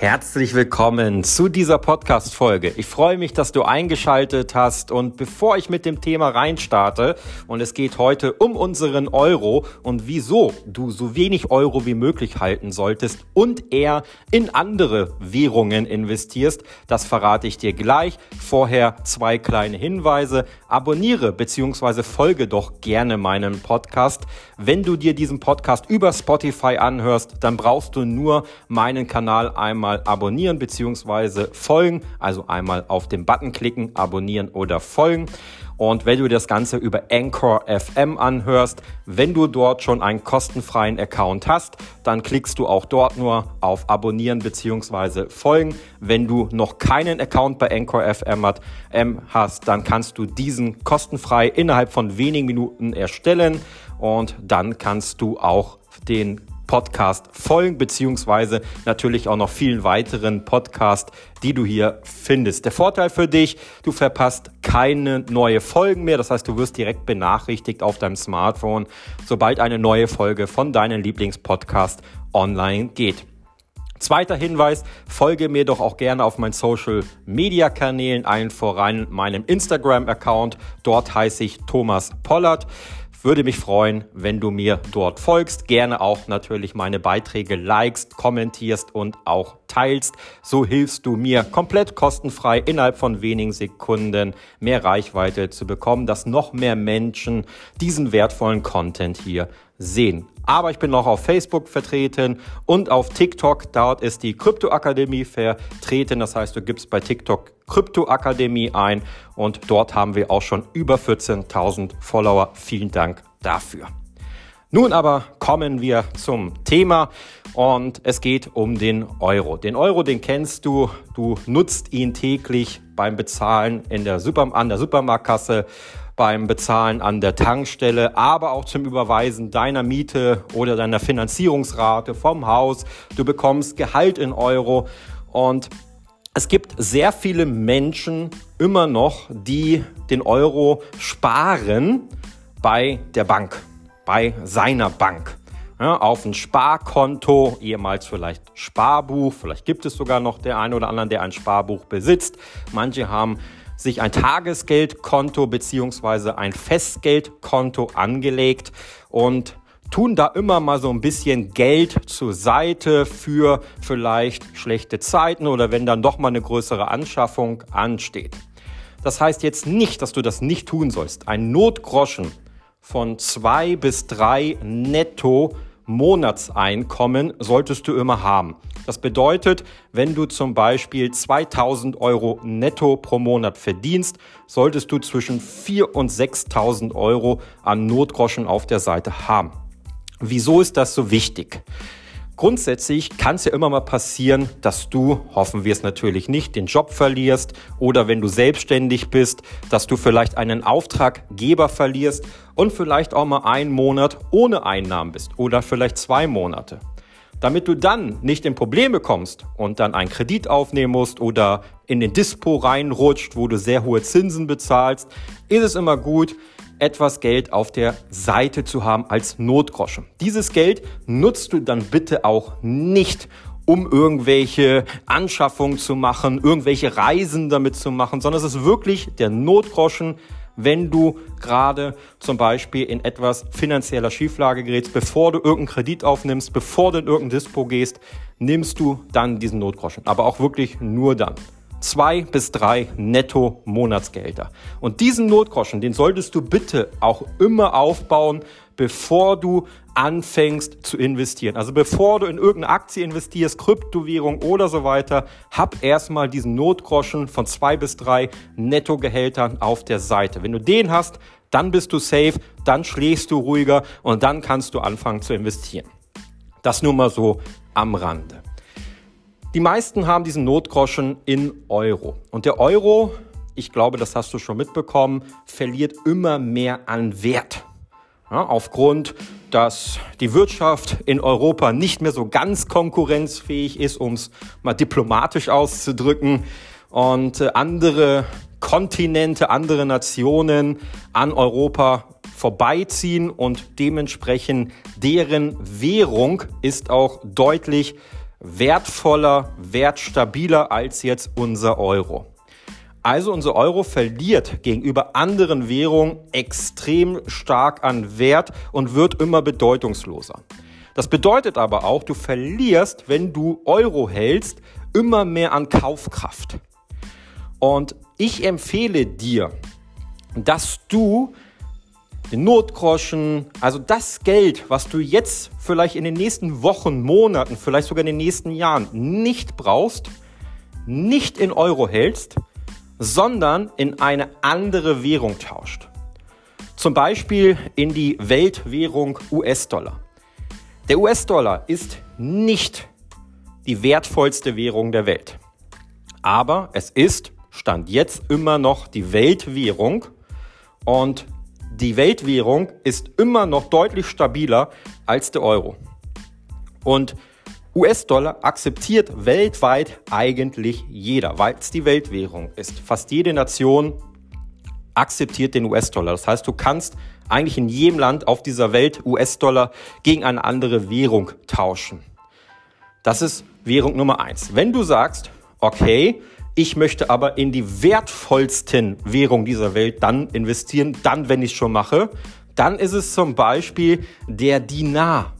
Herzlich willkommen zu dieser Podcast-Folge. Ich freue mich, dass du eingeschaltet hast und bevor ich mit dem Thema reinstarte und es geht heute um unseren Euro und wieso du so wenig Euro wie möglich halten solltest und eher in andere Währungen investierst, das verrate ich dir gleich. Vorher zwei kleine Hinweise. Abonniere bzw. folge doch gerne meinem Podcast. Wenn du dir diesen Podcast über Spotify anhörst, dann brauchst du nur meinen Kanal einmal einmal abonnieren bzw. folgen. Also einmal auf den Button klicken, abonnieren oder folgen. Und wenn du das Ganze über Anchor FM anhörst, wenn du dort schon einen kostenfreien Account hast, dann klickst du auch dort nur auf Abonnieren bzw. Folgen. Wenn du noch keinen Account bei Anchor FM hast, dann kannst du diesen kostenfrei innerhalb von wenigen Minuten erstellen und dann kannst du auch den Podcast folgen, beziehungsweise natürlich auch noch vielen weiteren Podcasts, die du hier findest. Der Vorteil für dich, du verpasst keine neue Folgen mehr. Das heißt, du wirst direkt benachrichtigt auf deinem Smartphone, sobald eine neue Folge von deinem Lieblingspodcast online geht. Zweiter Hinweis, folge mir doch auch gerne auf meinen Social Media Kanälen, allen voran meinem Instagram Account. Dort heiße ich Thomas Pollard. Würde mich freuen, wenn du mir dort folgst. Gerne auch natürlich meine Beiträge likest, kommentierst und auch teilst. So hilfst du mir komplett kostenfrei innerhalb von wenigen Sekunden mehr Reichweite zu bekommen, dass noch mehr Menschen diesen wertvollen Content hier sehen. Aber ich bin noch auf Facebook vertreten und auf TikTok. Dort ist die Kryptoakademie vertreten. Das heißt, du gibst bei TikTok Kryptoakademie ein und dort haben wir auch schon über 14.000 Follower. Vielen Dank dafür. Nun aber kommen wir zum Thema und es geht um den Euro. Den Euro, den kennst du, du nutzt ihn täglich beim Bezahlen in der Super an der Supermarktkasse beim Bezahlen an der Tankstelle, aber auch zum Überweisen deiner Miete oder deiner Finanzierungsrate vom Haus. Du bekommst Gehalt in Euro und es gibt sehr viele Menschen immer noch, die den Euro sparen bei der Bank, bei seiner Bank. Ja, auf ein Sparkonto, ehemals vielleicht Sparbuch, vielleicht gibt es sogar noch der eine oder andere, der ein Sparbuch besitzt. Manche haben sich ein Tagesgeldkonto beziehungsweise ein Festgeldkonto angelegt und tun da immer mal so ein bisschen Geld zur Seite für vielleicht schlechte Zeiten oder wenn dann doch mal eine größere Anschaffung ansteht. Das heißt jetzt nicht, dass du das nicht tun sollst. Ein Notgroschen von zwei bis drei netto Monatseinkommen solltest du immer haben. Das bedeutet, wenn du zum Beispiel 2000 Euro netto pro Monat verdienst, solltest du zwischen 4 und 6000 Euro an Notgroschen auf der Seite haben. Wieso ist das so wichtig? Grundsätzlich kann es ja immer mal passieren, dass du, hoffen wir es natürlich nicht, den Job verlierst oder wenn du selbstständig bist, dass du vielleicht einen Auftraggeber verlierst und vielleicht auch mal einen Monat ohne Einnahmen bist oder vielleicht zwei Monate. Damit du dann nicht in Probleme kommst und dann einen Kredit aufnehmen musst oder in den Dispo reinrutscht, wo du sehr hohe Zinsen bezahlst, ist es immer gut, etwas Geld auf der Seite zu haben als Notgroschen. Dieses Geld nutzt du dann bitte auch nicht, um irgendwelche Anschaffungen zu machen, irgendwelche Reisen damit zu machen, sondern es ist wirklich der Notgroschen, wenn du gerade zum Beispiel in etwas finanzieller Schieflage gerätst, bevor du irgendeinen Kredit aufnimmst, bevor du in irgendein Dispo gehst, nimmst du dann diesen Notgroschen. Aber auch wirklich nur dann zwei bis drei netto Monatsgelder. Und diesen Notgroschen, den solltest du bitte auch immer aufbauen, bevor du anfängst zu investieren. Also bevor du in irgendeine Aktie investierst, Kryptowährung oder so weiter, hab erstmal diesen Notgroschen von zwei bis drei Nettogehältern auf der Seite. Wenn du den hast, dann bist du safe, dann schläfst du ruhiger und dann kannst du anfangen zu investieren. Das nur mal so am Rande. Die meisten haben diesen Notgroschen in Euro. Und der Euro, ich glaube, das hast du schon mitbekommen, verliert immer mehr an Wert. Ja, aufgrund, dass die Wirtschaft in Europa nicht mehr so ganz konkurrenzfähig ist, um es mal diplomatisch auszudrücken, und äh, andere Kontinente, andere Nationen an Europa vorbeiziehen und dementsprechend deren Währung ist auch deutlich wertvoller, wertstabiler als jetzt unser Euro. Also unser Euro verliert gegenüber anderen Währungen extrem stark an Wert und wird immer bedeutungsloser. Das bedeutet aber auch, du verlierst, wenn du Euro hältst, immer mehr an Kaufkraft. Und ich empfehle dir, dass du den Notgroschen, also das Geld, was du jetzt vielleicht in den nächsten Wochen, Monaten, vielleicht sogar in den nächsten Jahren nicht brauchst, nicht in Euro hältst, sondern in eine andere Währung tauscht. Zum Beispiel in die Weltwährung US-Dollar. Der US-Dollar ist nicht die wertvollste Währung der Welt. Aber es ist, stand jetzt immer noch die Weltwährung und die Weltwährung ist immer noch deutlich stabiler als der Euro. Und US-Dollar akzeptiert weltweit eigentlich jeder, weil es die Weltwährung ist. Fast jede Nation akzeptiert den US-Dollar. Das heißt, du kannst eigentlich in jedem Land auf dieser Welt US-Dollar gegen eine andere Währung tauschen. Das ist Währung Nummer eins. Wenn du sagst, okay, ich möchte aber in die wertvollsten Währungen dieser Welt dann investieren, dann, wenn ich es schon mache, dann ist es zum Beispiel der Dinar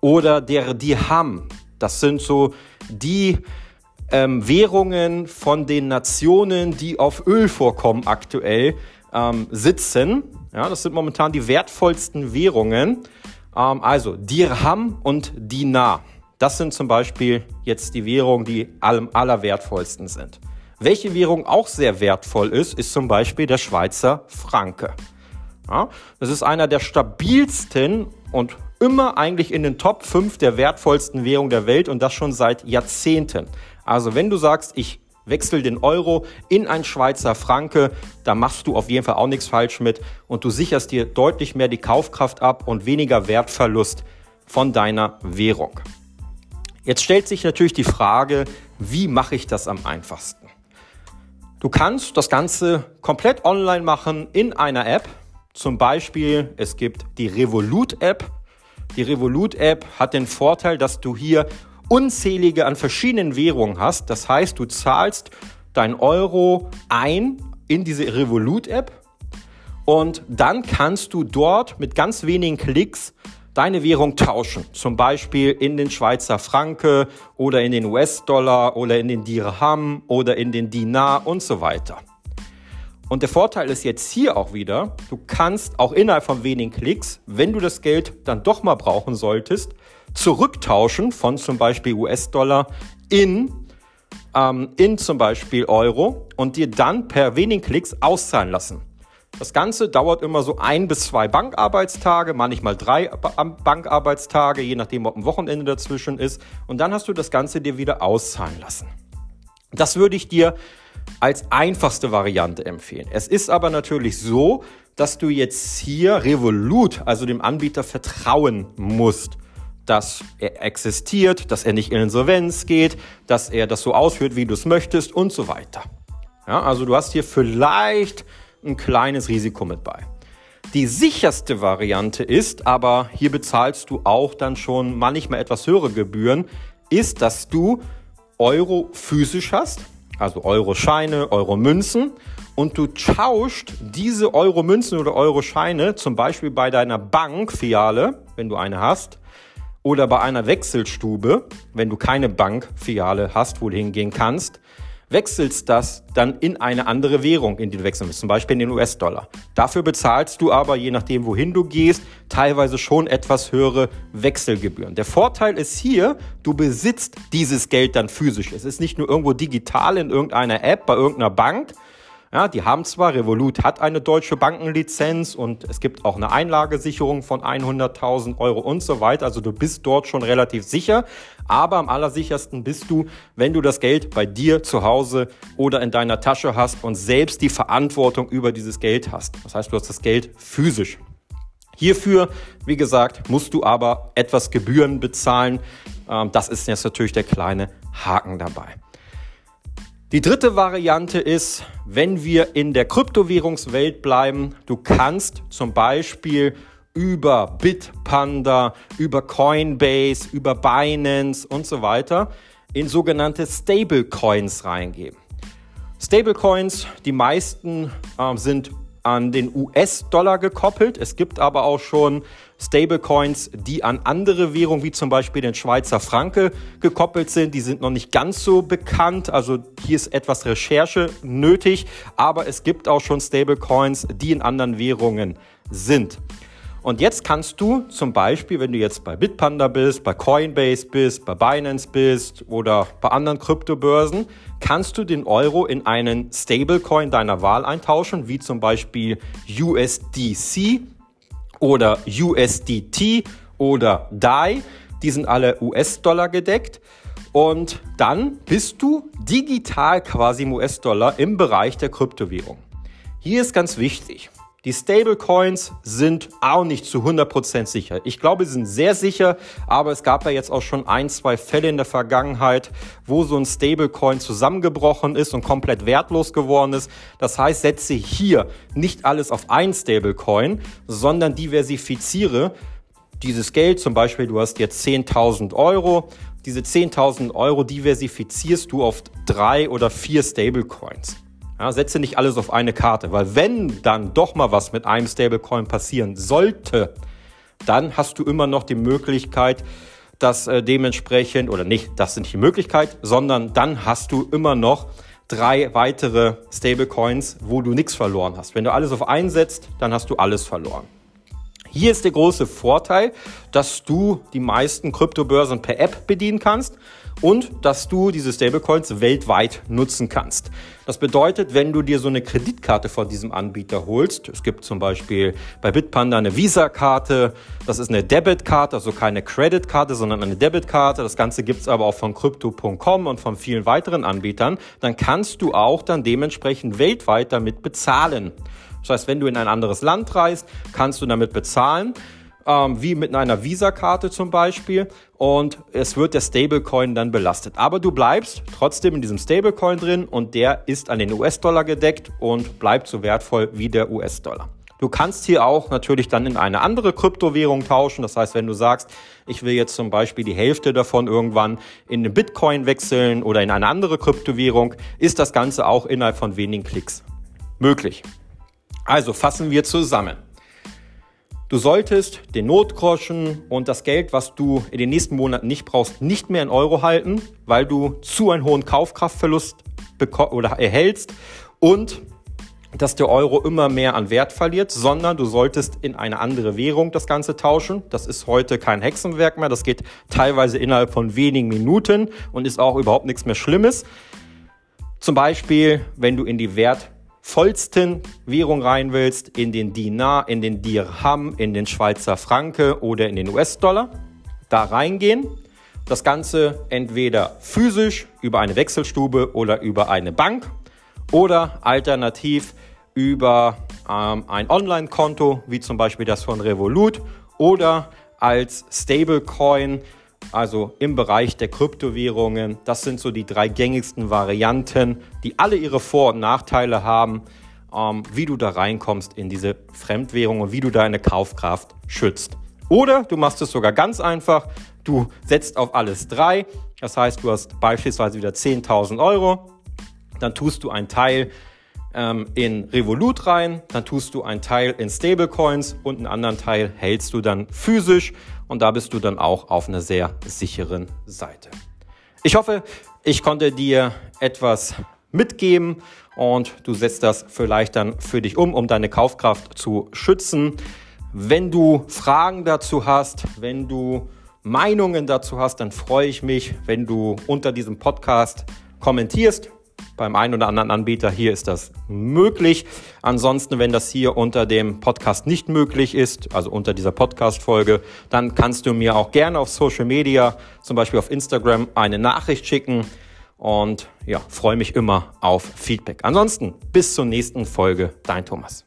oder der Dirham. Das sind so die ähm, Währungen von den Nationen, die auf Ölvorkommen aktuell ähm, sitzen. Ja, das sind momentan die wertvollsten Währungen. Ähm, also Dirham und Dinar. Das sind zum Beispiel jetzt die Währungen, die am allerwertvollsten sind. Welche Währung auch sehr wertvoll ist, ist zum Beispiel der Schweizer Franke. Ja, das ist einer der stabilsten und immer eigentlich in den Top 5 der wertvollsten Währungen der Welt und das schon seit Jahrzehnten. Also wenn du sagst, ich wechsel den Euro in ein Schweizer Franke, da machst du auf jeden Fall auch nichts falsch mit und du sicherst dir deutlich mehr die Kaufkraft ab und weniger Wertverlust von deiner Währung. Jetzt stellt sich natürlich die Frage, wie mache ich das am einfachsten? Du kannst das Ganze komplett online machen in einer App. Zum Beispiel, es gibt die Revolut-App. Die Revolut-App hat den Vorteil, dass du hier unzählige an verschiedenen Währungen hast. Das heißt, du zahlst dein Euro ein in diese Revolut-App und dann kannst du dort mit ganz wenigen Klicks deine Währung tauschen. Zum Beispiel in den Schweizer Franke oder in den US-Dollar oder in den Dirham oder in den Dinar und so weiter. Und der Vorteil ist jetzt hier auch wieder, du kannst auch innerhalb von wenigen Klicks, wenn du das Geld dann doch mal brauchen solltest, zurücktauschen von zum Beispiel US-Dollar in, ähm, in zum Beispiel Euro und dir dann per wenigen Klicks auszahlen lassen. Das Ganze dauert immer so ein bis zwei Bankarbeitstage, manchmal drei Bankarbeitstage, je nachdem, ob ein Wochenende dazwischen ist. Und dann hast du das Ganze dir wieder auszahlen lassen. Das würde ich dir als einfachste Variante empfehlen. Es ist aber natürlich so, dass du jetzt hier Revolut, also dem Anbieter, vertrauen musst, dass er existiert, dass er nicht in Insolvenz geht, dass er das so ausführt, wie du es möchtest und so weiter. Ja, also du hast hier vielleicht ein kleines Risiko mit bei. Die sicherste Variante ist, aber hier bezahlst du auch dann schon manchmal etwas höhere Gebühren, ist, dass du Euro physisch hast, also Euro-Scheine, Euro-Münzen und du tauscht diese Euro-Münzen oder Euro-Scheine zum Beispiel bei deiner Bankfiliale, wenn du eine hast, oder bei einer Wechselstube, wenn du keine Bankfiliale hast, wo du hingehen kannst, wechselst das dann in eine andere Währung, in die du wechseln willst, zum Beispiel in den US-Dollar. Dafür bezahlst du aber, je nachdem, wohin du gehst, teilweise schon etwas höhere Wechselgebühren. Der Vorteil ist hier, du besitzt dieses Geld dann physisch. Es ist nicht nur irgendwo digital in irgendeiner App bei irgendeiner Bank, ja, die haben zwar, Revolut hat eine deutsche Bankenlizenz und es gibt auch eine Einlagesicherung von 100.000 Euro und so weiter. Also du bist dort schon relativ sicher. Aber am allersichersten bist du, wenn du das Geld bei dir zu Hause oder in deiner Tasche hast und selbst die Verantwortung über dieses Geld hast. Das heißt, du hast das Geld physisch. Hierfür, wie gesagt, musst du aber etwas Gebühren bezahlen. Ähm, das ist jetzt natürlich der kleine Haken dabei. Die dritte Variante ist, wenn wir in der Kryptowährungswelt bleiben, du kannst zum Beispiel über Bitpanda, über Coinbase, über Binance und so weiter in sogenannte Stablecoins reingeben. Stablecoins, die meisten äh, sind an den US-Dollar gekoppelt. Es gibt aber auch schon Stablecoins, die an andere Währungen wie zum Beispiel den Schweizer Franke gekoppelt sind. Die sind noch nicht ganz so bekannt. Also hier ist etwas Recherche nötig. Aber es gibt auch schon Stablecoins, die in anderen Währungen sind. Und jetzt kannst du zum Beispiel, wenn du jetzt bei Bitpanda bist, bei Coinbase bist, bei Binance bist oder bei anderen Kryptobörsen, kannst du den Euro in einen Stablecoin deiner Wahl eintauschen, wie zum Beispiel USDC oder USDT oder DAI. Die sind alle US-Dollar gedeckt. Und dann bist du digital quasi im US-Dollar im Bereich der Kryptowährung. Hier ist ganz wichtig. Die Stablecoins sind auch nicht zu 100% sicher. Ich glaube, sie sind sehr sicher, aber es gab ja jetzt auch schon ein, zwei Fälle in der Vergangenheit, wo so ein Stablecoin zusammengebrochen ist und komplett wertlos geworden ist. Das heißt, setze hier nicht alles auf ein Stablecoin, sondern diversifiziere dieses Geld. Zum Beispiel, du hast jetzt 10.000 Euro. Diese 10.000 Euro diversifizierst du auf drei oder vier Stablecoins. Ja, setze nicht alles auf eine Karte, weil wenn dann doch mal was mit einem Stablecoin passieren sollte, dann hast du immer noch die Möglichkeit, dass äh, dementsprechend, oder nicht, das sind die Möglichkeit, sondern dann hast du immer noch drei weitere Stablecoins, wo du nichts verloren hast. Wenn du alles auf einen setzt, dann hast du alles verloren. Hier ist der große Vorteil, dass du die meisten Kryptobörsen per App bedienen kannst und dass du diese Stablecoins weltweit nutzen kannst. Das bedeutet, wenn du dir so eine Kreditkarte von diesem Anbieter holst, es gibt zum Beispiel bei Bitpanda eine Visa-Karte, das ist eine Debitkarte, also keine Creditkarte, sondern eine Debitkarte. Das Ganze gibt's aber auch von Crypto.com und von vielen weiteren Anbietern. Dann kannst du auch dann dementsprechend weltweit damit bezahlen. Das heißt, wenn du in ein anderes Land reist, kannst du damit bezahlen ähm, wie mit einer Visa-Karte zum Beispiel und es wird der Stablecoin dann belastet. Aber du bleibst trotzdem in diesem Stablecoin drin und der ist an den US-Dollar gedeckt und bleibt so wertvoll wie der US-Dollar. Du kannst hier auch natürlich dann in eine andere Kryptowährung tauschen. Das heißt, wenn du sagst, ich will jetzt zum Beispiel die Hälfte davon irgendwann in den Bitcoin wechseln oder in eine andere Kryptowährung, ist das Ganze auch innerhalb von wenigen Klicks möglich. Also fassen wir zusammen. Du solltest den Notgroschen und das Geld, was du in den nächsten Monaten nicht brauchst, nicht mehr in Euro halten, weil du zu einen hohen Kaufkraftverlust oder erhältst und dass der Euro immer mehr an Wert verliert, sondern du solltest in eine andere Währung das Ganze tauschen. Das ist heute kein Hexenwerk mehr. Das geht teilweise innerhalb von wenigen Minuten und ist auch überhaupt nichts mehr Schlimmes. Zum Beispiel, wenn du in die Wert vollsten Währung rein willst, in den Dinar, in den Dirham, in den Schweizer Franke oder in den US-Dollar, da reingehen. Das Ganze entweder physisch über eine Wechselstube oder über eine Bank oder alternativ über ähm, ein Online-Konto, wie zum Beispiel das von Revolut oder als Stablecoin also im Bereich der Kryptowährungen. Das sind so die drei gängigsten Varianten, die alle ihre Vor- und Nachteile haben, ähm, wie du da reinkommst in diese Fremdwährung und wie du deine Kaufkraft schützt. Oder du machst es sogar ganz einfach. Du setzt auf alles drei. Das heißt, du hast beispielsweise wieder 10.000 Euro. Dann tust du einen Teil ähm, in Revolut rein, dann tust du einen Teil in Stablecoins und einen anderen Teil hältst du dann physisch und da bist du dann auch auf einer sehr sicheren Seite. Ich hoffe, ich konnte dir etwas mitgeben und du setzt das vielleicht dann für dich um, um deine Kaufkraft zu schützen. Wenn du Fragen dazu hast, wenn du Meinungen dazu hast, dann freue ich mich, wenn du unter diesem Podcast kommentierst beim einen oder anderen Anbieter hier ist das möglich. Ansonsten, wenn das hier unter dem Podcast nicht möglich ist, also unter dieser Podcast-Folge, dann kannst du mir auch gerne auf Social Media, zum Beispiel auf Instagram, eine Nachricht schicken. Und ja, freue mich immer auf Feedback. Ansonsten bis zur nächsten Folge, dein Thomas.